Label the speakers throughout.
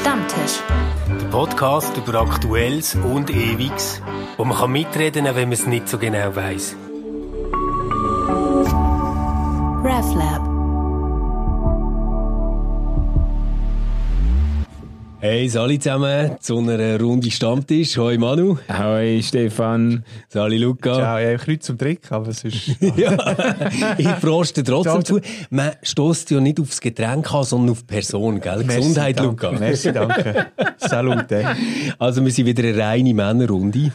Speaker 1: Stammtisch.
Speaker 2: Der Podcast über Aktuelles und Ewiges, wo man kann mitreden kann, wenn man es nicht so genau weiß.
Speaker 1: RefLab.
Speaker 2: Hey, Sali zusammen zu einer Runde Stammtisch. Hoi Manu.
Speaker 3: Hoi Stefan.
Speaker 2: Sali Luca.
Speaker 3: Ciao, ja, Kreuz zum Trick, aber es ist...
Speaker 2: ja, ich froste trotzdem zu. Man stößt ja nicht aufs Getränk an, sondern auf die Person, gell?
Speaker 3: Merci,
Speaker 2: Gesundheit,
Speaker 3: danke.
Speaker 2: Luca.
Speaker 3: Merci, danke. Salute.
Speaker 2: Also wir sind wieder eine reine Männerrunde.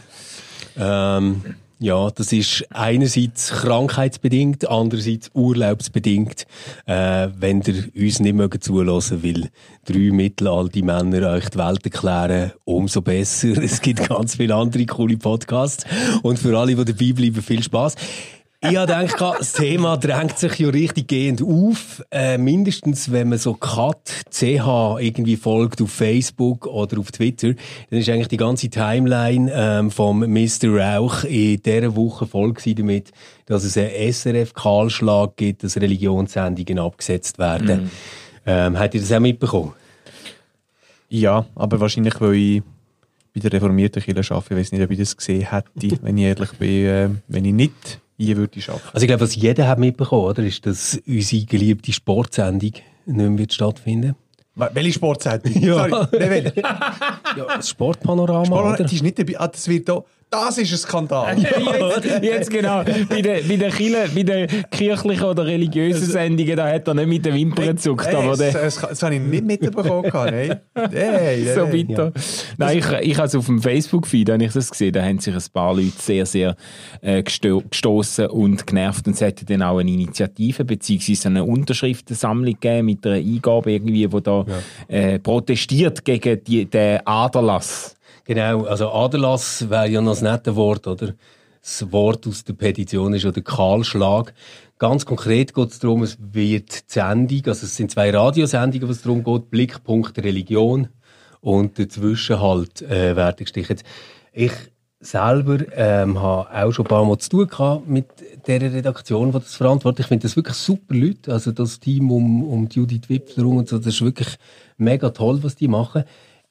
Speaker 2: Ähm, ja, das ist einerseits krankheitsbedingt, andererseits urlaubsbedingt, äh, wenn ihr uns nicht mögen zulassen, weil drei mittelalte Männer euch die Welt erklären, umso besser. Es gibt ganz viele andere coole Podcasts und für alle, die dabei bleiben, viel Spaß. Ich habe gedacht, das Thema drängt sich ja richtig gehend auf. Äh, mindestens, wenn man so Cut CH irgendwie folgt auf Facebook oder auf Twitter, dann ist eigentlich die ganze Timeline ähm, vom Mr. Rauch in dieser Woche voll gewesen damit, dass es einen SRF-Kahlschlag gibt, dass Religionssendungen abgesetzt werden.
Speaker 3: Mhm.
Speaker 2: Ähm, habt ihr das auch mitbekommen?
Speaker 3: Ja, aber wahrscheinlich, weil ich bei der reformierten Kirche arbeite. Ich weiß nicht, ob ich das gesehen hätte, wenn ich ehrlich bin, äh, wenn ich nicht hier würde arbeiten.
Speaker 2: Also ich glaube, was jeder hat mitbekommen, oder, ist, dass unsere geliebte Sportsendung nicht mehr wird stattfinden
Speaker 3: Welche Sportsendung?
Speaker 2: Ja.
Speaker 3: Sorry.
Speaker 2: Ja, das Sportpanorama,
Speaker 3: Sport,
Speaker 2: oder?
Speaker 3: das ist nicht dabei. Ah, das wird da... Das ist ein Skandal.
Speaker 4: jetzt, jetzt genau. Bei den, bei den, Kirche, bei den kirchlichen oder religiösen Sendungen, da hat er nicht mit den Wimpern gezuckt.
Speaker 3: Hey,
Speaker 4: aber
Speaker 3: das,
Speaker 4: der,
Speaker 3: das, das habe ich nicht mitbekommen. Hey,
Speaker 4: so
Speaker 3: hey.
Speaker 4: bitter. Nein, ich, ich habe es auf dem Facebook-Feed habe ich das gesehen. Da haben sich ein paar Leute sehr, sehr äh, gesto gestoßen und genervt. Und es hätte dann auch eine Initiative beziehungsweise eine Unterschriftensammlung gegeben mit einer Eingabe irgendwie, wo da äh, protestiert gegen die, den Aderlass.
Speaker 2: Genau, also Aderlass wäre ja noch das nette Wort, oder? Das Wort aus der Petition ist ja der Kahlschlag. Ganz konkret geht es darum, es wird die Sendung, also es sind zwei Radiosendungen, was darum geht, Blickpunkt Religion und dazwischen halt äh, werden gestrichen. Ich selber ähm, habe auch schon ein paar Mal zu tun gehabt mit der Redaktion, die das verantwortet. Ich finde das wirklich super Leute, also das Team um, um Judith Wipfler und so, das ist wirklich mega toll, was die machen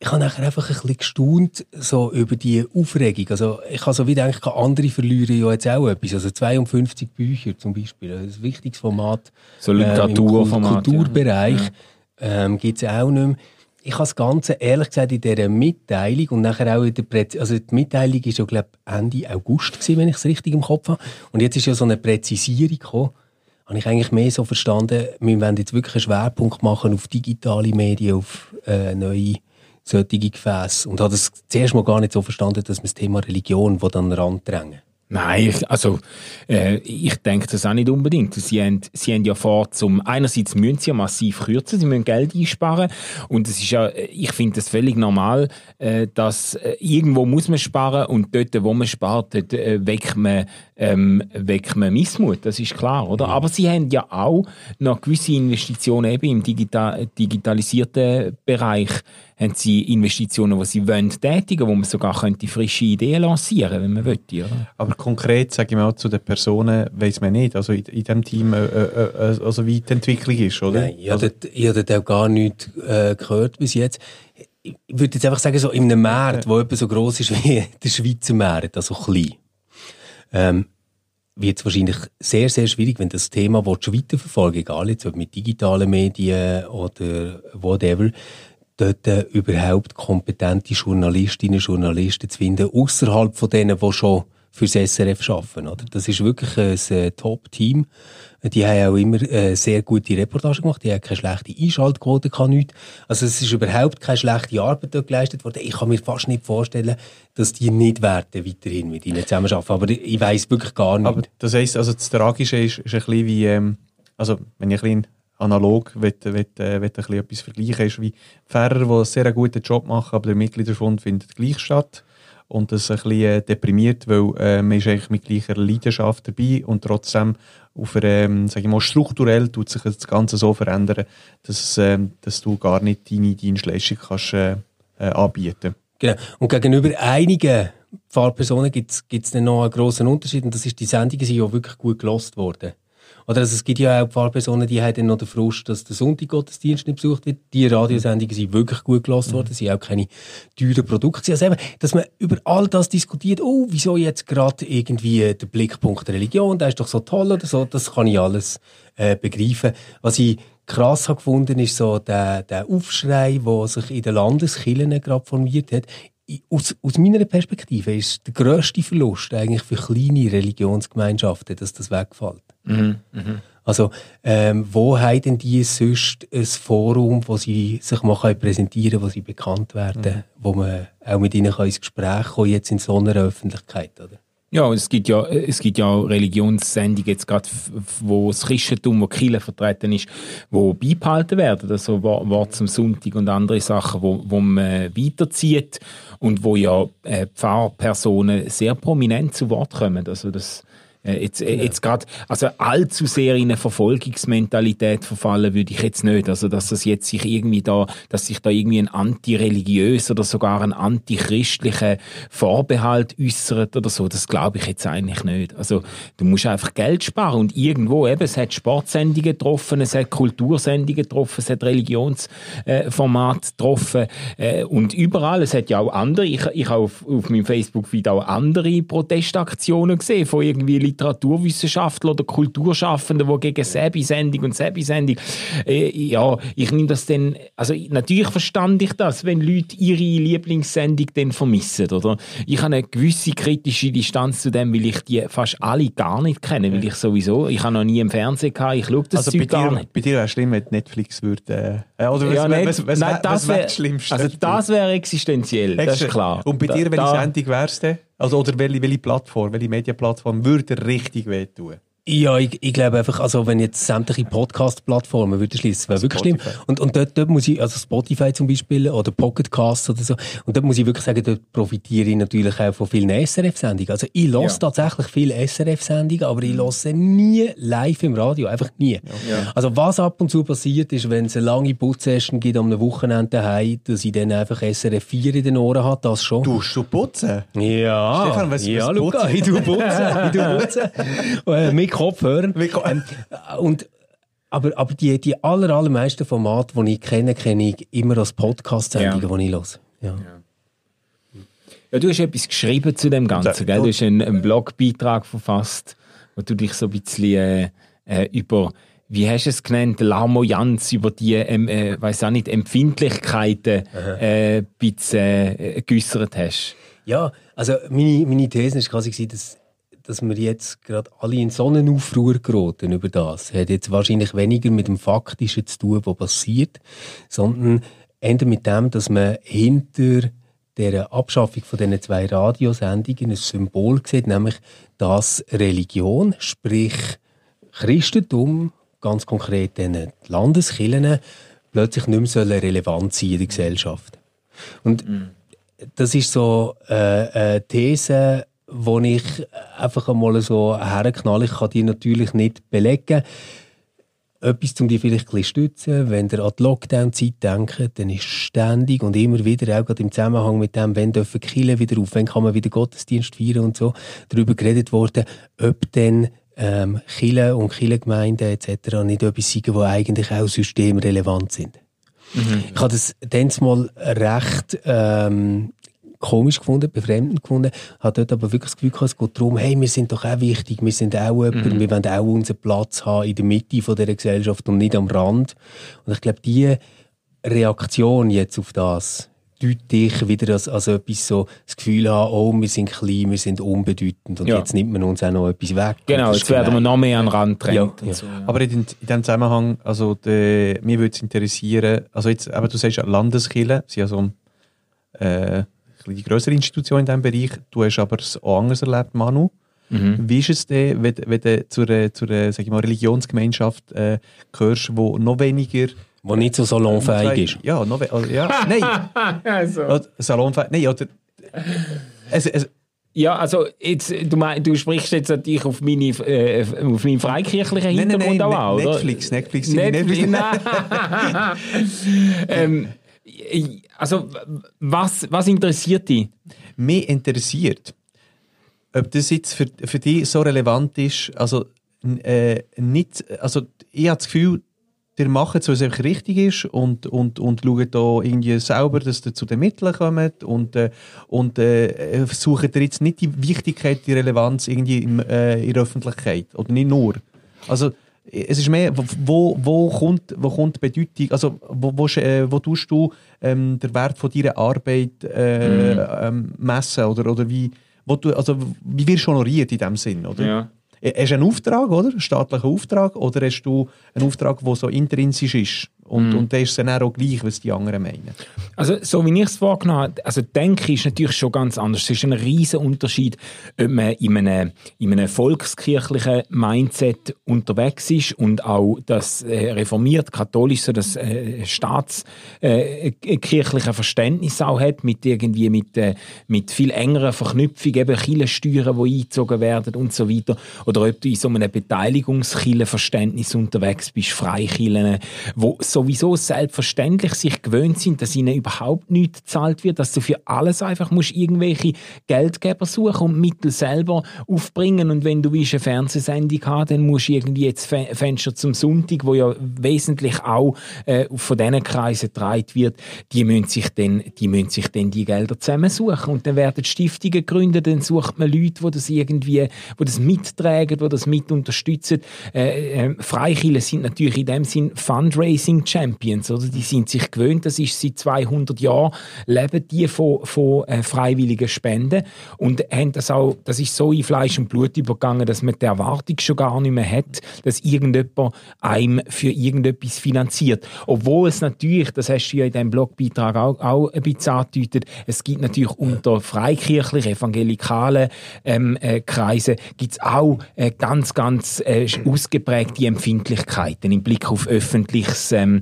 Speaker 2: ich habe nachher einfach ein bisschen gestaunt so über die Aufregung. Also ich habe so wie gedacht, andere verlieren ja jetzt auch etwas. Also 52 Bücher zum Beispiel, ein wichtiges Format.
Speaker 4: So
Speaker 2: ähm, im
Speaker 4: Literaturformat,
Speaker 2: Kulturbereich
Speaker 4: ja.
Speaker 2: ähm, gibt es auch nicht mehr. Ich habe das Ganze ehrlich gesagt in dieser Mitteilung und nachher auch in der Präz also die Mitteilung ist ja glaube Ende August gewesen, wenn ich es richtig im Kopf habe. Und jetzt ist ja so eine Präzisierung gekommen habe ich eigentlich mehr so verstanden, wir wollen jetzt wirklich einen Schwerpunkt machen auf digitale Medien, auf äh, neue solche Gefäße. Und habe das zuerst mal gar nicht so verstanden, dass man das Thema Religion dann randrängen
Speaker 4: Nein, ich, also äh, ich denke das auch nicht unbedingt. Sie haben, sie haben ja vor, zum einerseits müssen sie ja massiv kürzen, sie müssen Geld einsparen und es ist ja, ich finde das völlig normal, äh, dass äh, irgendwo muss man sparen und dort, wo man spart, dort äh, weckt man, ähm, weckt man Missmut, das ist klar, oder? Aber sie haben ja auch noch gewisse Investitionen eben im digital, digitalisierten Bereich haben sie Investitionen, die sie wollen tätigen, wo man sogar könnte frische Ideen lancieren, wenn man möchte, oder?
Speaker 3: Aber konkret, sage ich mal, zu den Personen weiß man nicht, also in, in diesem Team, äh, äh, also wie die Entwicklung ist, oder?
Speaker 2: Nein, ich
Speaker 3: also,
Speaker 2: habe auch gar nichts äh, gehört bis jetzt. Ich würde jetzt einfach sagen, so in einem Markt, der etwa so gross ist wie der Schweizer Markt, also klein, ähm, wird es wahrscheinlich sehr, sehr schwierig, wenn das Thema willst, weiterverfolgen egal jetzt ob mit digitalen Medien oder whatever, dort äh, überhaupt kompetente Journalistinnen und Journalisten zu finden, außerhalb von denen, die schon fürs SRF arbeiten. Oder? Das ist wirklich ein Top-Team. Die haben auch immer äh, sehr gute Reportagen gemacht. Die haben keine schlechte Einschaltquote, kann nichts. Also es ist überhaupt keine schlechte Arbeit dort geleistet worden. Ich kann mir fast nicht vorstellen, dass die nicht werden weiterhin mit ihnen zusammenarbeiten. Aber ich weiß wirklich gar nicht.
Speaker 3: Aber das heisst, also das Tragische ist, ist ein bisschen wie, ähm, also wenn ich ein bisschen analog will, will, will ein etwas vergleichen, ist wie Pfarrer, die einen sehr guten Job machen, aber der Mitgliederfund findet gleich statt. Und das ein bisschen äh, deprimiert, weil äh, man ist eigentlich mit gleicher Leidenschaft dabei und trotzdem auf einer, ähm, sag ich mal, strukturell tut sich das Ganze so verändern, dass, ähm, dass du gar nicht deine Dienstleistung kannst äh, äh, anbieten.
Speaker 2: Genau. Und gegenüber einigen Pfarrpersonen gibt es dann noch einen grossen Unterschied und das ist, die Sendungen sind ja wirklich gut gelost worden. Oder also es gibt ja auch Pfarrpersonen, die haben dann noch den Frust, dass der Sonntaggottesdienst nicht besucht wird. Die Radiosendungen sind wirklich gut gelassen worden, sind auch keine teuren Produkte. Also eben, dass man über all das diskutiert, oh, wieso jetzt gerade irgendwie der Blickpunkt Religion, der ist doch so toll oder so, das kann ich alles äh, begreifen. Was ich krass habe gefunden, ist so der, der Aufschrei, der sich in den Landeskirchen gerade formiert hat. Aus, aus meiner Perspektive ist der grösste Verlust eigentlich für kleine Religionsgemeinschaften, dass das wegfällt. Also, ähm, wo haben denn die sonst ein Forum, wo sie sich mal können präsentieren können, wo sie bekannt werden, wo man auch mit ihnen kann ins Gespräch kommen jetzt in so einer Öffentlichkeit, oder?
Speaker 4: Ja, es gibt ja, es gibt ja auch Religionssendungen jetzt gerade, wo das Christentum, wo Kirche vertreten ist, wo beibehalten werden. Also Wo- Wort zum Sonntag und andere Sachen, wo, wo man weiterzieht und wo ja äh, Pfarrpersonen sehr prominent zu Wort kommen. Also das äh, jetzt, äh, jetzt gerade, also allzu sehr in eine Verfolgungsmentalität verfallen würde ich jetzt nicht. Also dass das jetzt sich irgendwie da, dass sich da irgendwie ein antireligiös oder sogar ein antichristlicher Vorbehalt äußert oder so, das glaube ich jetzt eigentlich nicht. Also du musst einfach Geld sparen und irgendwo eben, es hat Sportsendungen getroffen, es hat Kultursendungen getroffen, es hat Religionsformate getroffen äh, und überall, es hat ja auch andere, ich, ich habe auf, auf meinem Facebook-Feed auch andere Protestaktionen gesehen von irgendwie Literaturwissenschaftlern oder Kulturschaffenden, die gegen Sebi-Sendung und Sebi-Sendung, äh, ja, ich nehme das dann, also natürlich verstand ich das, wenn Leute ihre Lieblingssendung dann vermissen, oder? Ich habe eine gewisse kritische Distanz zu dem, weil ich die fast alle gar nicht kenne, weil ich sowieso, ich habe noch nie im Fernsehen gehabt, ich schaue das
Speaker 3: Also
Speaker 4: Zeug
Speaker 3: bei
Speaker 4: gar
Speaker 3: dir,
Speaker 4: nicht.
Speaker 3: bei dir wäre es schlimm, wenn Netflix würde... Äh, oder was,
Speaker 4: Ja,
Speaker 3: was,
Speaker 4: nicht.
Speaker 3: was, was,
Speaker 4: Nein,
Speaker 3: was,
Speaker 4: das
Speaker 3: wäre
Speaker 4: wär-
Speaker 3: das Schlimmste?
Speaker 4: Also das wäre existenziell, das ist klar.
Speaker 3: Und bei dir, welche
Speaker 4: da-
Speaker 3: Sendung wäre es denn? Also, oder welche, welche Plattform, welche Medienplattform würde richtig wehtun?
Speaker 2: Ja, ich, ich glaube einfach, also wenn jetzt sämtliche Podcast-Plattformen würden schließen, wäre wirklich schlimm. Und, und dort, dort muss ich, also Spotify zum Beispiel oder Pocket Casts oder so, und dort muss ich wirklich sagen, dort profitiere ich natürlich auch von vielen SRF-Sendungen. Also ich höre
Speaker 4: Ja.
Speaker 2: tatsächlich viele SRF-Sendungen, aber ich höre sie nie live im Radio, einfach nie. Also was ab und zu passiert ist, wenn es eine lange Putzsession gibt am Wochenende daheim, dass ich dann einfach SRF 4 in den Ohren habe, das schon.
Speaker 3: Du du putzen?
Speaker 2: Ja,
Speaker 3: Stefan, was-
Speaker 2: ja,
Speaker 3: was
Speaker 2: Luca, ich tu putzen, ich tu putzen. Kopfhörern.
Speaker 3: Mit Ko-
Speaker 2: Ähm, und, aber, aber die, die aller, allermeisten Formate, die ich kenne, kenne ich immer als Podcast-Sendungen, die ich höre. Ja.
Speaker 4: Ja, du hast etwas geschrieben zu dem Ganzen,
Speaker 3: Ja.
Speaker 4: gell? Du hast einen, einen Blogbeitrag verfasst, wo du dich so ein bisschen äh, äh, über, wie hast du es genannt, Larmoyanz, über die, ähm, äh, weiß auch nicht, Empfindlichkeiten äh, ein bisschen äh, geäussert hast.
Speaker 2: Ja, also meine, meine These war quasi, dass, dass wir jetzt gerade alle in so einen Aufruhr geraten über das. Hat jetzt wahrscheinlich weniger mit dem Faktischen zu tun, was passiert, sondern eher mit dem, dass man hinter der Abschaffung von diesen zwei Radiosendungen ein Symbol sieht, nämlich dass Religion, sprich Christentum, ganz konkret den Landeskirchen, plötzlich nicht mehr relevant sein in der Gesellschaft. Und das ist so äh, eine These, die ich einfach einmal so herknalle. Ich kann die natürlich nicht belegen. Etwas, um die vielleicht ein stützen, wenn ihr an die Lockdown-Zeit denkt, dann ist ständig und immer wieder, auch gerade im Zusammenhang mit dem, wenn dürfen Kirchen wieder auf, wenn kann man wieder Gottesdienst feiern und so, darüber geredet worden, ob denn ähm, Kirchen und Kirchengemeinden etc. nicht etwas sind, die eigentlich auch systemrelevant sind. Ich habe das dann mal recht ähm, komisch gefunden, befremdend gefunden, habe dort aber wirklich das Gefühl gehabt, es geht darum, hey, wir sind doch auch wichtig, wir sind auch jemand, wir wollen auch unseren Platz haben in der Mitte von dieser Gesellschaft und nicht am Rand. Und ich glaube, die Reaktion jetzt auf das, deutlich wieder als, als etwas so, das Gefühl haben, oh, wir sind klein, wir sind unbedeutend und
Speaker 4: Ja.
Speaker 2: jetzt nimmt man uns auch noch etwas weg.
Speaker 4: Genau, jetzt werden wir noch mehr an den Rand drängt.
Speaker 2: Ja, ja.
Speaker 4: so, ja.
Speaker 3: Aber in, in diesem Zusammenhang, also de, mir würde es interessieren, also jetzt, aber du sagst ja Landeskirche, sie sind ja so ein, äh, die größere Institution in diesem Bereich. Du hast aber es auch anders erlebt, Manu. Wie ist es denn, wenn, wenn du zur, zur sag ich mal, Religionsgemeinschaft äh, gehörst, wo noch weniger...
Speaker 2: Wo nicht so salonfähig ist.
Speaker 3: Ja, noch we also, ja, nein,
Speaker 4: Also.
Speaker 3: salonfähig, nein, oder... Es, es,
Speaker 4: Ja, also jetzt, du, mein, du sprichst jetzt natürlich auf, meine, äh, auf meinen freikirchlichen
Speaker 3: Nein, nein,
Speaker 4: Hintergrund
Speaker 3: nein,
Speaker 4: auch an, oder?
Speaker 3: Netflix, Netflix,
Speaker 4: Netflix,
Speaker 3: Netflix.
Speaker 4: nein. ähm, also, was, was interessiert dich?
Speaker 3: mich interessiert, ob das jetzt für, für dich so relevant ist, also äh, nicht, also ich habe das Gefühl, der macht so, was einfach richtig ist und, und, und schaut da irgendwie selber, dass ihr zu den Mitteln kommt und, äh, und äh, sucht ihr jetzt nicht die Wichtigkeit, die Relevanz irgendwie im, äh, in der Öffentlichkeit oder nicht nur. Also es ist mehr, wo, wo, kommt, wo kommt die Bedeutung, also wo, wo, äh, wo tust du ähm, den Wert von deiner Arbeit äh,
Speaker 4: Mhm.
Speaker 3: ähm, messen oder, oder wie, wo du, also wie wirst du honoriert in dem Sinn, oder?
Speaker 4: Ja.
Speaker 3: Hast du einen Auftrag, oder? Einen staatlichen Auftrag? Oder hast du einen Auftrag, der so intrinsisch ist? Und,
Speaker 4: Mhm.
Speaker 3: und der ist es dann auch gleich, was die anderen meinen.
Speaker 4: Also, so wie ich es vorgenommen habe, also Denken ist natürlich schon ganz anders. Es ist ein riesen Unterschied, ob man in einem, in einem volkskirchlichen Mindset unterwegs ist und auch das äh, reformiert, katholisch, so das äh, staatskirchliche Verständnis auch hat, mit irgendwie mit, äh, mit viel engerer Verknüpfung, eben Kirchensteuern, die eingezogen werden und so weiter. Oder ob du in so einem Beteiligungskirchenverständnis unterwegs bist, Freikirchen, wo sowieso selbstverständlich sich gewöhnt sind, dass ihnen überhaupt nichts gezahlt wird, dass du für alles einfach musst irgendwelche Geldgeber suchen und Mittel selber aufbringen und wenn du willst eine Fernsehsendung haben, dann musst du irgendwie jetzt Fe- Fenster zum Sonntag, wo ja wesentlich auch äh, von diesen Kreisen getragen wird, die müssen sich dann, die müssen sich dann die Gelder zusammensuchen und dann werden Stiftungen gegründet, dann sucht man Leute, die das irgendwie, die das mittragen, die das mit unterstützen. Äh, äh, Freikirchen sind natürlich in dem Sinn Fundraising Champions, oder? Die sind sich gewöhnt, das ist seit 200 Jahren, leben die von, von äh, freiwilligen Spenden und haben das auch, das ist so in Fleisch und Blut übergegangen, dass man die Erwartung schon gar nicht mehr hat, dass irgendjemand einem für irgendetwas finanziert. Obwohl es natürlich, das hast du ja in deinem Blogbeitrag auch, auch ein bisschen angedeutet, es gibt natürlich unter freikirchlich evangelikalen ähm, äh, Kreisen gibt's auch äh, ganz, ganz äh, ausgeprägte Empfindlichkeiten im Blick auf öffentliches, ähm,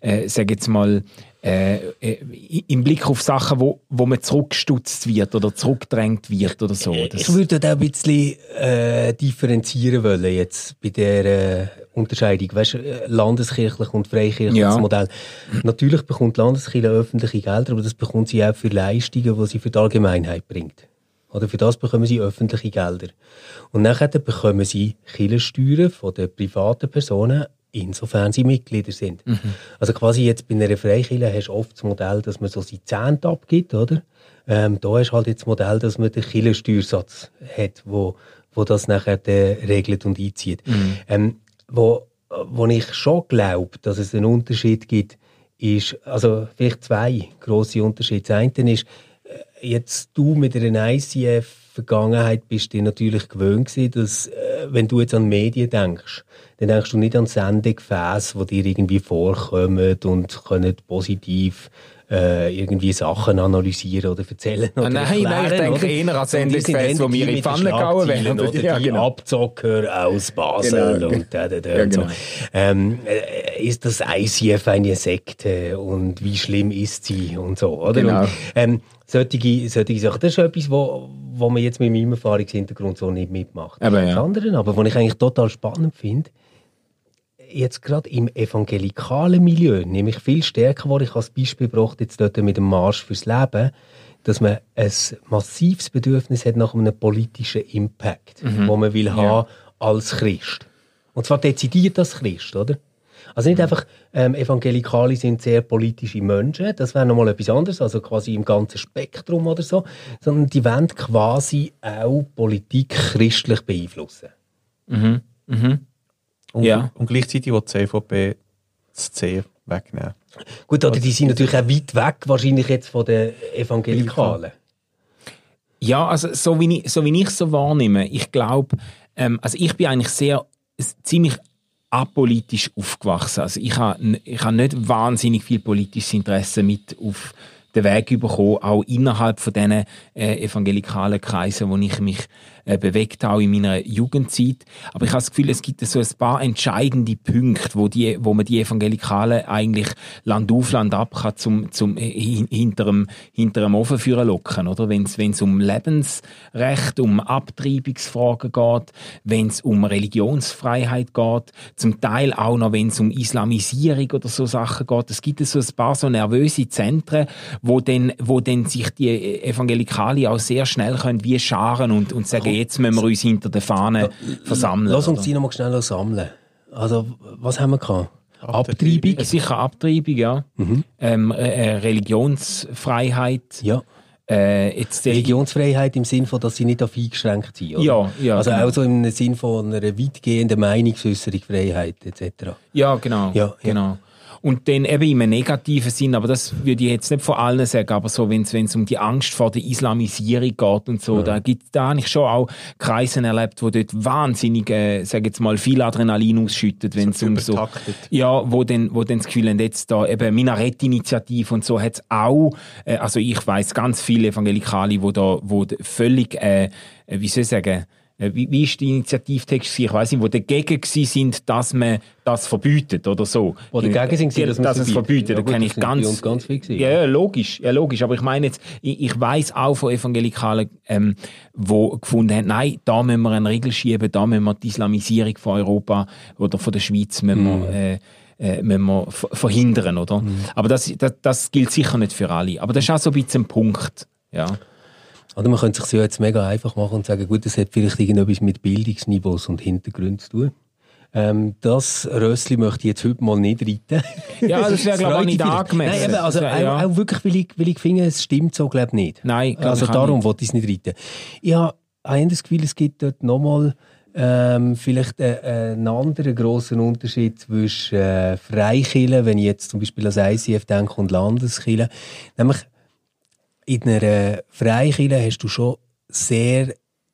Speaker 4: äh, sag jetzt mal, äh, äh, im Blick auf Sachen, wo, wo man zurückgestutzt wird oder zurückgedrängt wird oder so. Das,
Speaker 2: Ich würde da ein bisschen äh, differenzieren wollen jetzt bei der äh, Unterscheidung, weißt, äh, landeskirchlich und freikirchliches
Speaker 4: Ja.
Speaker 2: Modell. Natürlich bekommt Landeskirche öffentliche Gelder, aber das bekommt sie auch für Leistungen, die sie für die Allgemeinheit bringt. Oder für das bekommen sie öffentliche Gelder. Und nachher bekommen sie Kirchensteuern von den privaten Personen, insofern sie Mitglieder sind. Also quasi jetzt bei einer Freikirche hast du oft das Modell, dass man so seine Zehnte abgibt, oder? Ähm, da ist halt jetzt das Modell, dass man den Kirchensteuersatz hat, wo, wo das nachher regelt und einzieht. Ähm, wo, wo ich schon glaube, dass es einen Unterschied gibt, ist, also vielleicht zwei grosse Unterschiede. Das eine ist, äh, jetzt du mit einer ICF-Vergangenheit bist du dir natürlich gewöhnt gewesen, dass, äh, wenn du jetzt an Medien denkst, dann denkst du nicht an Sendegefäße, die dir irgendwie vorkommen und können positiv äh, irgendwie Sachen analysieren oder erzählen oder
Speaker 4: Ah, nein, nein, ich
Speaker 2: erklären,
Speaker 4: denke
Speaker 2: oder?
Speaker 4: eher an Sendegefäße, die mir in
Speaker 2: die
Speaker 4: Pfanne gehauen werden.
Speaker 2: Oder
Speaker 4: Ja,
Speaker 2: die
Speaker 4: genau.
Speaker 2: Abzocker aus Basel
Speaker 4: Genau.
Speaker 2: und da, da, da
Speaker 4: Ja,
Speaker 2: und so.
Speaker 4: genau.
Speaker 2: Ähm, äh, ist das ICF eine Sekte und wie schlimm ist sie und so, oder?
Speaker 4: Genau.
Speaker 2: Und, ähm, solche, solche Sachen, das ist etwas, wo, wo man jetzt mit meinem Erfahrungshintergrund so nicht mitmacht.
Speaker 4: Aber ja.
Speaker 2: Das andere, aber was ich eigentlich total spannend finde, jetzt gerade im evangelikalen Milieu, nämlich viel stärker, wo ich als Beispiel gebracht jetzt dort mit dem Marsch fürs Leben, dass man ein massives Bedürfnis hat nach einem politischen Impact, wo man will haben als Christ. Und zwar dezidiert als Christ, oder? Also nicht einfach, ähm, Evangelikale sind sehr politische Menschen, das wäre nochmal etwas anderes, also quasi im ganzen Spektrum oder so, sondern die wollen quasi auch Politik christlich beeinflussen.
Speaker 4: Mhm. Mhm.
Speaker 3: Und,
Speaker 4: Ja.
Speaker 3: und gleichzeitig will die CVP das C wegnehmen.
Speaker 2: Gut, oder die sind natürlich auch weit weg, wahrscheinlich jetzt von den Evangelikalen.
Speaker 4: Ja, also so wie ich so wie ich so wahrnehme, ich glaube, ähm, also ich bin eigentlich sehr ziemlich apolitisch aufgewachsen. Also ich habe ich habe nicht wahnsinnig viel politisches Interesse mit auf den Weg bekommen, auch innerhalb von diesen äh, evangelikalen Kreisen, wo ich mich äh, bewegt auch in meiner Jugendzeit. Aber ich habe das Gefühl, es gibt so ein paar entscheidende Punkte, wo, die, wo man die Evangelikalen eigentlich Land auf, Land ab kann zum, zum hin, hinterem, hinterem Ofen führen locken, oder? Wenn es um Lebensrecht, um Abtreibungsfragen geht, wenn es um Religionsfreiheit geht, zum Teil auch noch, wenn es um Islamisierung oder so Sachen geht. Es gibt so ein paar so nervöse Zentren, wo dann, wo dann sich die Evangelikale auch sehr schnell können wie scharen und, und sagen, jetzt müssen wir uns hinter der Fahne versammeln.
Speaker 2: Lass uns die noch mal schnell sammeln. Also, was haben wir gehabt?
Speaker 3: Abtreibung.
Speaker 2: Abtreibung?
Speaker 4: Sicher Abtreibung, ja. Ähm, äh, äh, Religionsfreiheit.
Speaker 2: Ja.
Speaker 4: Äh, jetzt,
Speaker 2: Religionsfreiheit im Sinn von, dass sie nicht auf eingeschränkt sind, oder?
Speaker 4: Ja, ja,
Speaker 2: Also
Speaker 4: genau.
Speaker 2: auch so im Sinn von einer weitgehenden Meinungsäußerung, Freiheit etc.
Speaker 4: Ja, genau.
Speaker 2: Ja, ja.
Speaker 4: Und dann eben im negativen Sinn, aber das würde ich jetzt nicht von allen sagen, aber so, wenn es um die Angst vor der Islamisierung geht und so, da gibt da habe ich schon auch Kreise erlebt, wo dort wahnsinnig, äh, sag jetzt mal, viel Adrenalin ausschüttet, wenn es um so, ja, wo dann, wo dann das Gefühl haben, jetzt da eben Minarett-Initiative und so hat's auch, äh, also ich weiß ganz viele Evangelikale, wo da, wo völlig, äh, äh, wie soll ich sagen, wie, wie ist der Initiativtext? Ich weiß nicht, wo dagegen sind, dass man das verbietet oder so.
Speaker 2: Wo dagegen sind
Speaker 4: dass,
Speaker 2: dass man
Speaker 4: es
Speaker 2: verbietet. Ja
Speaker 4: da kenne ich ganz,
Speaker 2: ganz gewesen.
Speaker 4: ja, ja, logisch, ja, logisch. Aber ich meine jetzt, ich, ich weiß auch von Evangelikalen, ähm, wo gefunden haben, nein, da müssen wir einen Riegel schieben, da müssen wir die Islamisierung von Europa oder von der Schweiz müssen
Speaker 2: Mhm.
Speaker 4: wir, äh, äh, müssen wir verhindern, oder? Aber das, das, das gilt sicher nicht für alle. Aber das ist auch so ein bisschen ein Punkt, ja.
Speaker 2: Oder man könnte sich ja jetzt mega einfach machen und sagen, gut, das hat vielleicht irgendetwas mit Bildungsniveaus und Hintergründen zu tun. Ähm, das Rössli möchte ich jetzt heute mal nicht reiten.
Speaker 4: Ja, das wäre, glaube ich, auch nicht angemessen.
Speaker 2: Nein, eben, also
Speaker 4: wär- ja.
Speaker 2: auch, auch wirklich, weil ich, weil ich finde, es stimmt so, glaube ich, nicht.
Speaker 4: Nein, glaub
Speaker 2: Also darum wollte ich es nicht reiten. Ich habe ein das Gefühl, es gibt dort nochmal ähm, vielleicht äh, einen anderen grossen Unterschied zwischen äh, Freikirchen, wenn ich jetzt zum Beispiel an das ICF denke, und Landeskirchen. Nämlich in einer Freikirche hast du schon sehr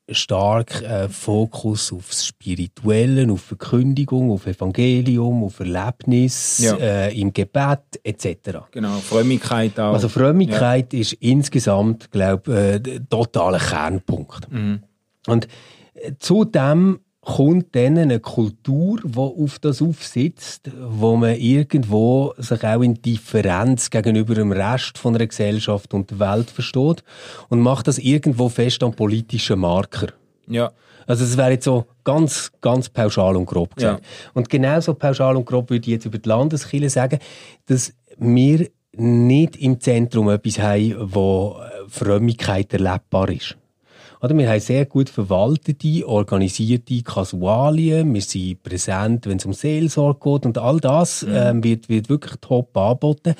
Speaker 2: stark äh, Fokus aufs Spirituelle, auf Verkündigung, auf Evangelium, auf Erlebnis,
Speaker 4: Ja.
Speaker 2: äh, im Gebet etc.
Speaker 4: Genau, Frömmigkeit auch.
Speaker 2: Also Frömmigkeit ist insgesamt, glaube äh, der totale Kernpunkt. Und äh, zudem kommt dann eine Kultur, die auf das aufsitzt, wo man irgendwo sich auch in Differenz gegenüber dem Rest von einer Gesellschaft und der Welt versteht und macht das irgendwo fest an politischen Marker.
Speaker 4: ja.
Speaker 2: Also es wäre jetzt so ganz, ganz pauschal und grob gesagt. Und genauso pauschal und grob würde ich jetzt über die Landeskirche sagen, dass wir nicht im Zentrum etwas haben, wo Frömmigkeit erlebbar ist. Oder wir haben sehr gut verwaltete, organisierte Kasualien, wir sind präsent, wenn es um Seelsorge geht. Und all das ähm, wird, wird wirklich top angeboten.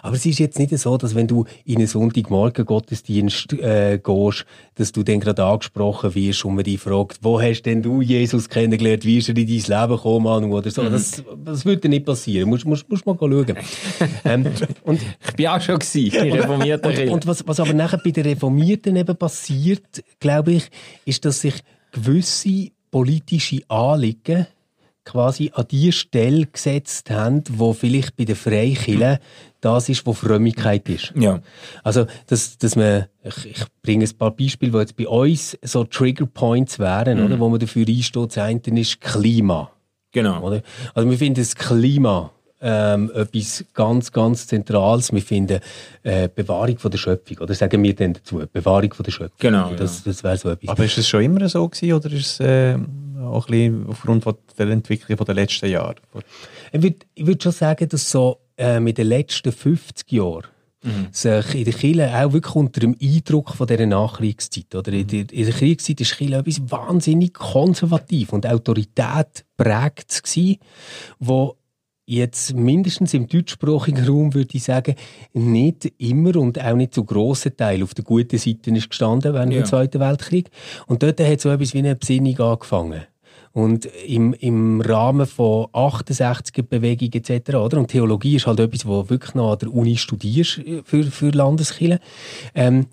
Speaker 2: Aber es ist jetzt nicht so, dass wenn du in einen Sonntagmorgen-Gottesdienst äh, gehst, dass du dann gerade angesprochen wirst und man dich fragt, wo hast denn du Jesus kennengelernt, wie ist er in dein Leben gekommen Manu, oder so. Das, das würde nicht passieren, musst, musst, musst mal schauen. ähm, und
Speaker 4: Ich bin auch schon gewesen, in reformierter
Speaker 2: und, und was, was aber nachher bei den Reformierten eben passiert, glaube ich, ist, dass sich gewisse politische Anliegen quasi an die Stelle gesetzt haben, wo vielleicht bei den Freikirchen das ist, wo Frömmigkeit ist.
Speaker 4: Ja.
Speaker 2: Also, dass, dass man, ich, ich bringe ein paar Beispiele, die jetzt bei uns so Trigger Points wären, oder, wo man dafür einsteht. Das eine ist Klima.
Speaker 4: Genau.
Speaker 2: Oder? Also wir finden das Klima ähm, etwas ganz, ganz Zentrales. Wir finden äh, Bewahrung von der Schöpfung. Oder sagen wir denn dazu? Bewahrung von der Schöpfung.
Speaker 4: Genau,
Speaker 2: Das, das wäre so etwas.
Speaker 3: Aber ist es schon immer so gewesen, oder ist es äh, auch ein bisschen aufgrund von der Entwicklung von der letzten Jahre?
Speaker 2: Ich würde ich würd schon sagen, dass so ähm, in den letzten 50 Jahren sich in der Kirche auch wirklich unter dem Eindruck von dieser Nachkriegszeit, oder in der, in der Kriegszeit ist Kirche etwas wahnsinnig konservativ und Autorität prägt gewesen, wo jetzt mindestens im deutschsprachigen Raum würde ich sagen, nicht immer und auch nicht zu grossen Teil auf der guten Seite ist gestanden während
Speaker 4: Ja.
Speaker 2: dem Zweiten Weltkrieg. Und dort hat so etwas wie eine Besinnung angefangen. Und im, im Rahmen von 68er-Bewegung etc. Oder? Und Theologie ist halt etwas, wo wirklich noch an der Uni studierst äh, für, für Landeskirchen. Ähm,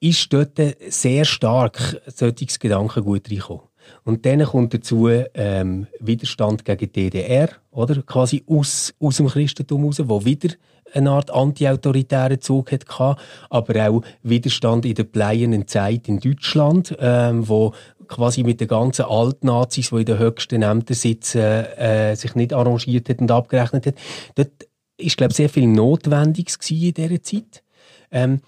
Speaker 2: ist dort sehr stark solches Gedankengut reingekommen. Und dann kommt dazu ähm, Widerstand gegen die DDR, oder? Quasi aus, aus dem Christentum heraus, wo wieder eine Art antiautoritären Zug hatte, aber auch Widerstand in der bleiernen Zeit in Deutschland, ähm, wo quasi mit den ganzen Altnazis, die in den höchsten Ämtern sitzen, äh, sich nicht arrangiert hat und abgerechnet hat. Dort ist, glaube ich, sehr viel Notwendiges in dieser Zeit, ähm,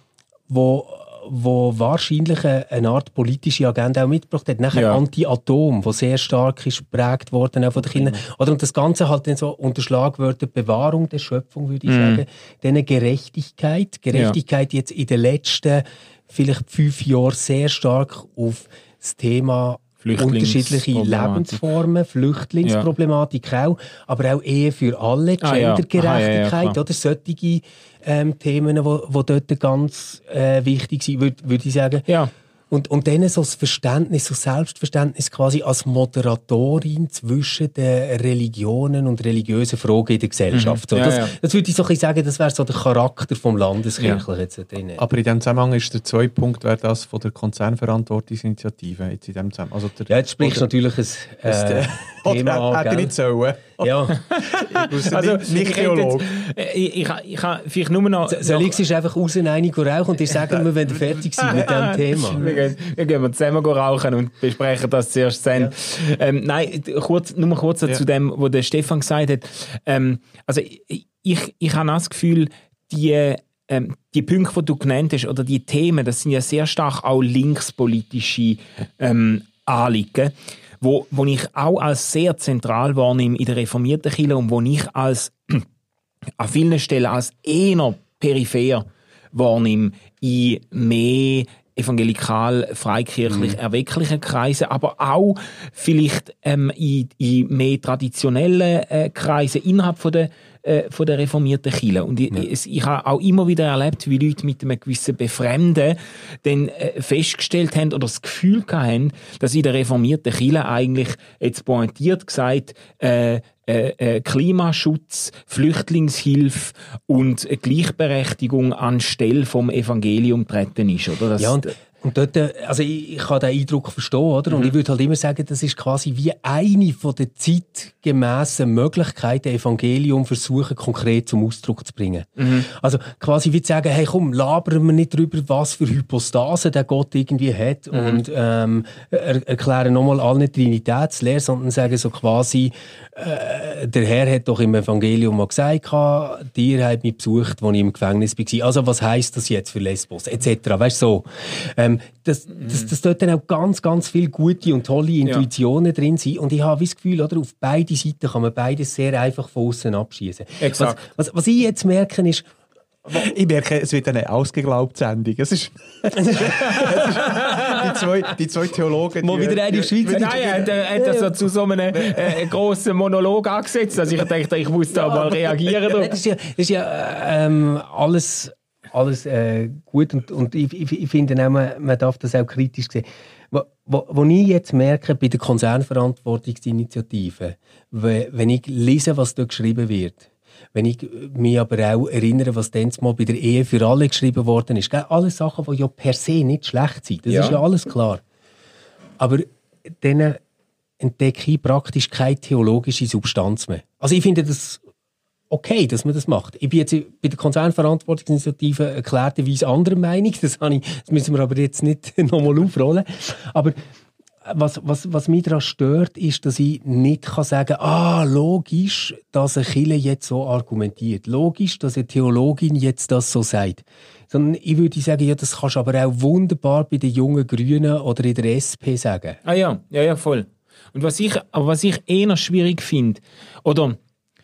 Speaker 2: wo wo wahrscheinlich eine, Art politische Agenda auch mitgebracht hat. Nachher
Speaker 4: Ja.
Speaker 2: Anti-Atom, wo sehr stark ist geprägt worden auch von den Kindern. Oder und das Ganze halt dann so unter Schlagwörter Bewahrung der Schöpfung, würde ich
Speaker 4: Mhm.
Speaker 2: sagen. Dann Gerechtigkeit. Gerechtigkeit jetzt in den letzten vielleicht fünf Jahren sehr stark auf das Thema unterschiedliche. Lebensformen, Flüchtlingsproblematik auch, aber auch Ehe für alle,
Speaker 4: Ah, ja.
Speaker 2: Gendergerechtigkeit,
Speaker 4: Aha, ja, ja, klar.
Speaker 2: oder solche ähm, Themen, wo, wo dort ganz äh, wichtig sind, würde würd ich sagen.
Speaker 4: Ja.
Speaker 2: Und, und dann so das Verständnis, so Selbstverständnis quasi als Moderatorin zwischen den Religionen und religiösen Fragen in der Gesellschaft. So,
Speaker 4: Ja,
Speaker 2: das,
Speaker 4: ja.
Speaker 2: das würde ich so ein bisschen sagen, das wäre so der Charakter vom Landeskirchlichen jetzt drin.
Speaker 3: Aber in dem Zusammenhang ist der zweite Punkt wäre das von der Konzernverantwortungsinitiative jetzt in dem Zusammenhang. Also der,
Speaker 2: Ja, jetzt sprichst du natürlich ein äh, Thema
Speaker 3: hätte ich nicht sollen.
Speaker 2: Ja,
Speaker 3: Also, nicht, nicht
Speaker 4: ich, jetzt- äh, ich, ich, ich, habe vielleicht nur noch...
Speaker 2: soll ich es einfach raus und eine rauchen und dir sagen wir, wenn wir fertig sind mit diesem Thema?
Speaker 4: Wir gehen, wir gehen mal zusammen rauchen und besprechen das zuerst dann. Ähm, nein, kurz, nur kurz
Speaker 3: Ja.
Speaker 4: zu dem, was der Stefan gesagt hat. Ähm, also ich, ich, ich habe das Gefühl, die, ähm, die Punkte, die du genannt hast, oder die Themen, das sind ja sehr stark auch linkspolitische ähm, Anliegen, wo, wo ich auch als sehr zentral wahrnehme in der reformierten Kirche und wo ich als an vielen Stellen als eher peripher wahrnehme in mehr evangelikal, freikirchlich erwecklichen Kreisen, aber auch vielleicht ähm, in, in mehr traditionellen äh, Kreisen innerhalb von der, äh, von der reformierten Kirche. Und ich, es, ich habe auch immer wieder erlebt, wie Leute mit einem gewissen Befremden dann äh, festgestellt haben oder das Gefühl haben, dass in der reformierten Kirche eigentlich jetzt pointiert gesagt äh, äh, äh, Klimaschutz, Flüchtlingshilfe und Gleichberechtigung anstelle vom Evangelium treten ist, oder? Das,
Speaker 2: Ja, und, und dort, äh, also ich, ich kann den Eindruck verstehen, oder? Und ich würde halt immer sagen, das ist quasi wie eine von der zeitgemäßen Möglichkeiten, Evangelium versuchen, konkret zum Ausdruck zu bringen. Also quasi wie zu sagen, hey komm, labern wir nicht darüber, was für Hypostasen der Gott irgendwie hat und ähm, er, erklären nochmal allen Trinitätslehre, sondern sagen so quasi, äh, der Herr hat doch im Evangelium mal gesagt, dir hat mich besucht, als ich im Gefängnis war. Also was heisst das jetzt für Lesbos? Etc. Weißt du, so. Ähm, dass, dass, dass dort dann auch ganz, ganz viele gute und tolle Intuitionen drin sind. Und ich habe das Gefühl, oder, auf beide Seiten kann man beides sehr einfach von außen abschießen. Was, was, was ich jetzt merke, ist,
Speaker 3: Ich merke, es wird eine ausgeglaubte Sendung. Es ist, es ist, die, zwei, die zwei Theologen.
Speaker 2: Mal
Speaker 3: die-
Speaker 2: wieder eine
Speaker 3: die-
Speaker 2: Schweizer-
Speaker 4: Nein, er hat, er hat das so zu so einem äh, grossen Monolog angesetzt, dass ich dachte, ich muss da mal reagieren.
Speaker 2: Das ist ja, das ist ja ähm, alles, alles äh, gut und, und ich, ich, ich finde auch, man, darf das auch kritisch sehen. Wo, wo, wo ich jetzt merke bei der Konzernverantwortungsinitiative, we- wenn ich lese, was dort geschrieben wird, wenn ich mich aber auch erinnere, was dann mal bei der Ehe für alle geschrieben worden ist, alles Sachen, die ja per se nicht schlecht sind, das
Speaker 4: Ja.
Speaker 2: ist ja alles klar. Aber dann entdecke ich praktisch keine theologische Substanz mehr. Also ich finde das okay, dass man das macht. Ich bin jetzt bei der Konzernverantwortungsinitiative erklärterweise anderer Meinung. Das, ich, das müssen wir aber jetzt nicht nochmal aufrollen. Aber was, was, was mich daran stört, ist, dass ich nicht kann sagen kann, ah, logisch, dass eine Kille jetzt so argumentiert. Logisch, dass eine Theologin jetzt das so sagt. Sondern ich würde sagen, ja, das kannst du aber auch wunderbar bei den jungen Grünen oder in der SP sagen.
Speaker 4: Ah ja, ja, ja, voll. Und was ich, aber was ich eher schwierig finde, oder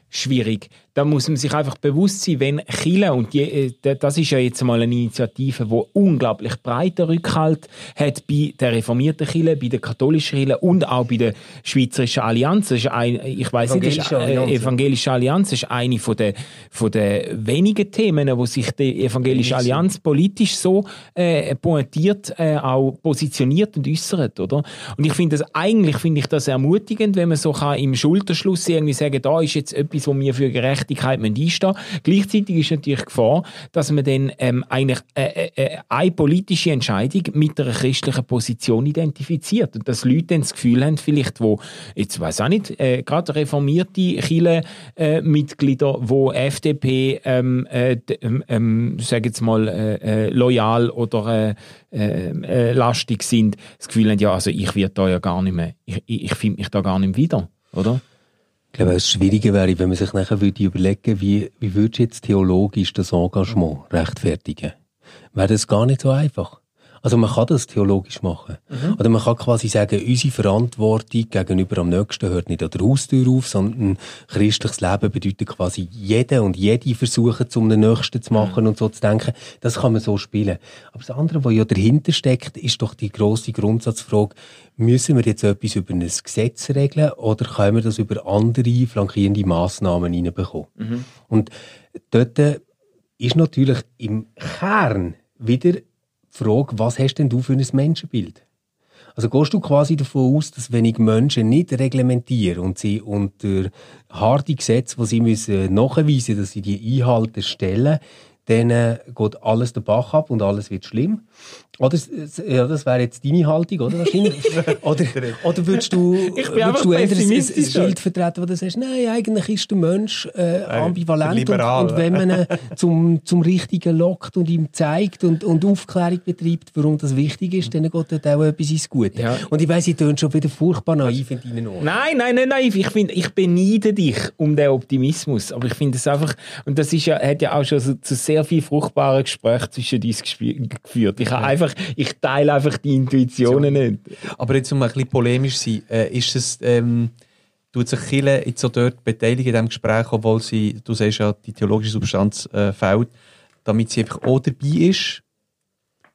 Speaker 4: schwierig, da muss man sich einfach bewusst sein, wenn Chile, und die, äh, das ist ja jetzt mal eine Initiative, die unglaublich breiten Rückhalt hat bei der reformierten Chile, bei der katholischen Chile und auch bei der Schweizerischen Allianz. Das ist ein, ich weiß nicht, das ist,
Speaker 2: Evangelische Allianz,
Speaker 4: äh. Evangelische Allianz ist eine von der, von der wenigen Themen, wo sich die Evangelische Allianz politisch so äh, pointiert, äh, auch positioniert und äußert, oder? Und ich finde das eigentlich finde ich das ermutigend, wenn man so kann im Schulterschluss irgendwie sagen, da ist jetzt etwas, wo wir für Gerechtigkeit müssen einstehen. Gleichzeitig ist natürlich die Gefahr, dass man dann ähm, eigentlich äh, äh, äh, eine politische Entscheidung mit einer christlichen Position identifiziert und dass Leute dann das Gefühl haben, vielleicht wo jetzt weiß auch nicht, äh, gerade reformierte äh, Mitglieder, wo FDP ähm, äh, ähm, ähm, sag jetzt mal äh, loyal oder lastig sind, das Gefühl haben, ja also ich werde da ja gar nicht mehr, ich, ich, finde mich da gar nicht wieder, oder?
Speaker 2: Ich glaube, das Schwierige wäre, wenn man sich nachher würde überlegen wie, wie würdest du jetzt theologisch das Engagement rechtfertigen? Wäre das gar nicht so einfach. Also man kann das theologisch machen. Oder man kann quasi sagen, unsere Verantwortung gegenüber am Nächsten hört nicht an der Haustür auf, sondern christliches Leben bedeutet quasi jeder und jede versuchen, zum den Nächsten zu machen und so zu denken. Das kann man so spielen. Aber das andere, was ja dahinter steckt, ist doch die grosse Grundsatzfrage, müssen wir jetzt etwas über ein Gesetz regeln oder können wir das über andere flankierende Massnahmen reinbekommen? Und dort ist natürlich im Kern wieder Frage, was hast denn du für ein Menschenbild? Also gehst du quasi davon aus, dass wenn ich Menschen nicht reglementiere und sie unter harte Gesetze, die sie müssen nachweisen, dass sie die Einhalte stellen, dann äh, geht alles den Bach ab und alles wird schlimm. Oder, ja, das wäre jetzt deine Haltung, oder? Wahrscheinlich. oder, oder würdest du, würdest du eher ein, ein. Schild vertreten, wo du sagst, nein, eigentlich ist der Mensch äh, ambivalent und,
Speaker 3: liberal.
Speaker 2: und wenn man ihn zum, zum Richtigen lockt und ihm zeigt und, und Aufklärung betreibt, warum das wichtig ist, dann geht dort auch etwas ins Gute.
Speaker 4: Ja.
Speaker 2: Und ich weiss, ich töne schon wieder furchtbar naiv in deinen Ohren.
Speaker 4: Nein, nein, nein, nein. Ich finde, ich beneide dich um den Optimismus. Aber ich finde es einfach, und das ist ja, hat ja auch schon so, zu sehr viel fruchtbaren Gesprächen zwischen uns geführt. Ich habe einfach, ich teile einfach die Intuitionen nicht.
Speaker 3: Aber jetzt, um ein bisschen polemisch zu sein, äh, ist es, ähm, tut sich Chile jetzt so dort beteiligen in diesem Gespräch, obwohl sie, du sagst ja, die theologische Substanz äh, fehlt, damit sie einfach auch dabei ist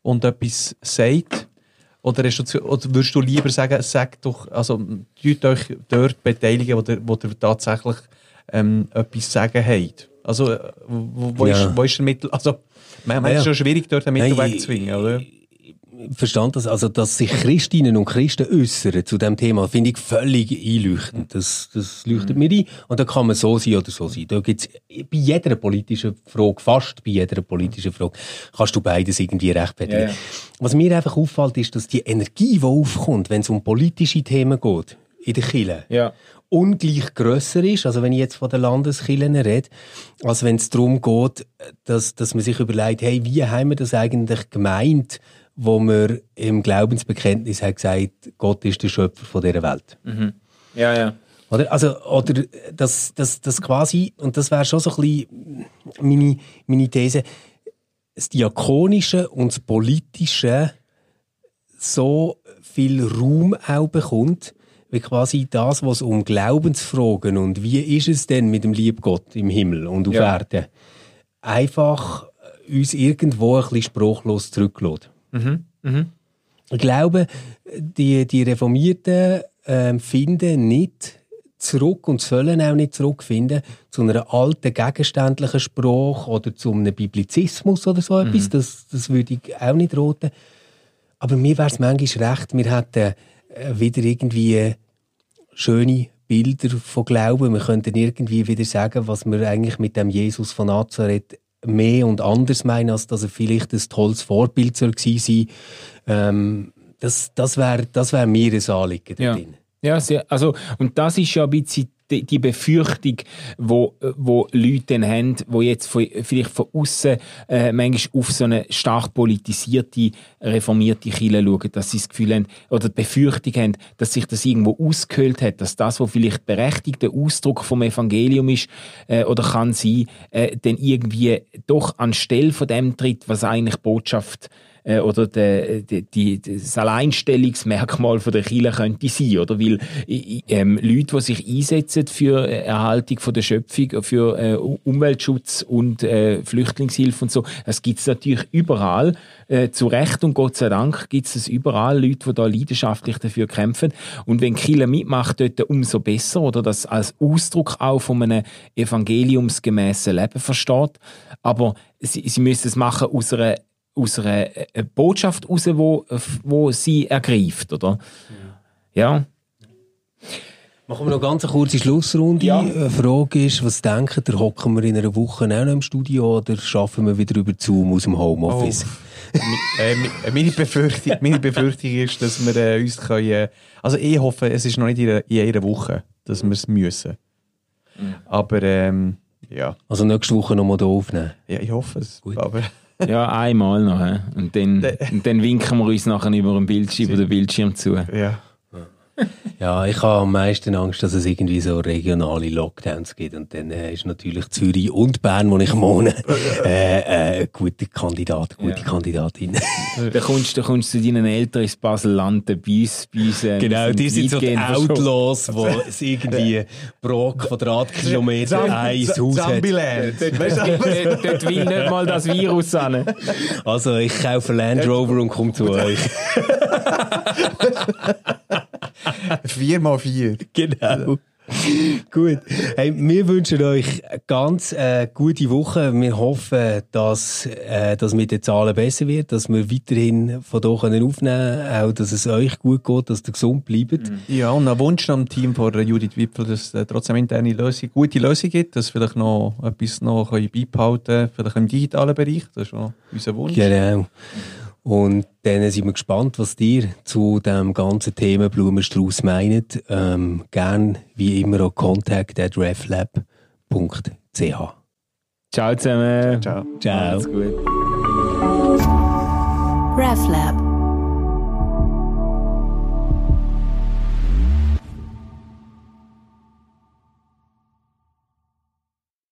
Speaker 3: und etwas sagt? Oder, du, oder würdest du lieber sagen, sagt doch, also, tut euch dort beteiligen, wo ihr, wo ihr tatsächlich ähm, etwas sagen habt? Also, äh, wo, wo,
Speaker 2: Ja.
Speaker 3: ist, wo ist der Mittel, also, man, man
Speaker 2: Ja,
Speaker 3: ist schon schwierig, dort einen
Speaker 2: Nein,
Speaker 3: Mittelweg zu zwingen, oder?
Speaker 2: verstand das, also dass sich Christinnen und Christen äußern zu dem Thema, finde ich völlig einleuchtend. Das, das leuchtet mir ein. Und da kann man so sein oder so sein. Da gibt's bei jeder politischen Frage, fast bei jeder politischen Frage, kannst du beides irgendwie rechtfertigen.
Speaker 4: Ja, ja.
Speaker 2: Was mir einfach auffällt, ist, dass die Energie, die aufkommt, wenn es um politische Themen geht, in der Kirche,
Speaker 4: Ja.
Speaker 2: Ungleich grösser ist, also wenn ich jetzt von den Landeskirchen rede, als wenn es darum geht, dass, dass man sich überlegt, hey, wie haben wir das eigentlich gemeint, wo wir im Glaubensbekenntnis haben gesagt, Gott ist der Schöpfer von dieser Welt.
Speaker 4: Ja, ja.
Speaker 2: Oder? Also, oder das, das, das quasi, und das wäre schon so ein bisschen meine, meine These, das Diakonische und das Politische so viel Raum auch bekommt, wie quasi das, was um Glaubensfragen und wie ist es denn mit dem lieben Gott im Himmel und auf
Speaker 4: Ja.
Speaker 2: Erden, einfach uns irgendwo ein bisschen spruchlos zurücklässt. Ich glaube, die, die Reformierten ähm, finden nicht zurück und sollen auch nicht zurückfinden zu einer alten gegenständlichen Sprache oder zu einem Biblizismus oder so etwas. Das, das würde ich auch nicht roten. Aber mir wäre es manchmal recht, wir hätten äh, wieder irgendwie schöne Bilder von Glauben. Wir könnten irgendwie wieder sagen, was wir eigentlich mit dem Jesus von Nazareth mehr und anders meinen, als dass er vielleicht ein tolles Vorbild soll gewesen sein. Ähm, das das wäre das wär mir ein Anliegen
Speaker 4: Ja.
Speaker 2: drin.
Speaker 4: Ja, sehr, also, und das ist ja ein bisschen die, die Befürchtung, wo, wo Leute dann haben, die jetzt von, vielleicht von außen äh, manchmal auf so eine stark politisierte, reformierte Kirche schauen, dass sie das Gefühl haben, oder die Befürchtung haben, dass sich das irgendwo ausgehöhlt hat, dass das, was vielleicht berechtigter Ausdruck vom Evangelium ist, äh, oder kann sein, äh, dann irgendwie doch anstelle von dem tritt, was eigentlich Botschaft äh, oder de, de, die, das Alleinstellungsmerkmal von der Kirche könnte sein, oder? Weil ähm, Leute, die sich einsetzen für äh, Erhaltung von der Schöpfung, für äh, Umweltschutz und äh, Flüchtlingshilfe und so, das gibt es natürlich überall. Äh, zu Recht und Gott sei Dank gibt es überall Leute, die da leidenschaftlich dafür kämpfen. Und wenn Kirche mitmacht, dort umso besser, oder das als Ausdruck auch von einem evangeliumsgemäßen Leben versteht. Aber sie, sie müssen es machen aus einer aus einer äh, Botschaft raus, wo, wo sie ergreift, oder? Ja.
Speaker 2: Machen wir noch ganz eine kurze Schlussrunde.
Speaker 4: Ja.
Speaker 2: Eine Frage ist, was denken ihr, hocken wir in einer Woche auch noch im Studio oder schaffen wir wieder über Zoom aus dem Homeoffice?
Speaker 3: äh, mi- äh, meine, Befürchtung, meine Befürchtung ist, dass wir äh, uns können, äh, also ich hoffe, es ist noch nicht in einer Woche, dass wir es müssen. Aber ähm, ja.
Speaker 2: Also nächste Woche noch mal hier aufnehmen.
Speaker 3: ja, ich hoffe es.
Speaker 2: Gut.
Speaker 3: Aber
Speaker 4: ja, einmal noch. hä? Und dann, und dann winken wir uns nachher über den Bildschirm, über den Bildschirm zu.
Speaker 3: ja.
Speaker 2: Ja, ich habe am meisten Angst, dass es irgendwie so regionale Lockdowns gibt. Und dann äh, ist natürlich Zürich und Bern, wo ich wohne, äh, äh, gute Kandidat, gute Kandidatin.
Speaker 4: Da kommst, da kommst du zu deinen Eltern ins Basel-Land, bei uns, bei uns, äh,
Speaker 2: genau, die sind so die. Outlaws, die es irgendwie pro Quadratkilometer ein Haus hat.
Speaker 3: Zambiland.
Speaker 4: Dort, dort will nicht mal das Virus an.
Speaker 2: Also ich kaufe Land Rover und komme zu euch.
Speaker 3: 4x4.
Speaker 2: Genau. Gut. Hey, wir wünschen euch eine ganz äh, gute Woche. Wir hoffen, dass äh, das mit den Zahlen besser wird, dass wir weiterhin von hier können aufnehmen können, auch dass es euch gut geht, dass ihr gesund bleibt.
Speaker 3: Ja, und ein Wunsch am Team von Judith Wipfel, dass es äh, trotzdem interne Lösung, gute Lösung gibt, dass vielleicht noch etwas noch können beibehalten vielleicht im digitalen Bereich. Das ist schon unser Wunsch.
Speaker 2: Genau. Und dann sind wir gespannt, was ihr zu dem ganzen Thema Blumenstrauß meint. Ähm, gern wie immer auch contact at reflab.ch.
Speaker 4: Ciao zusammen.
Speaker 3: Ciao.
Speaker 2: Ciao.
Speaker 4: Macht's gut.
Speaker 1: RefLab.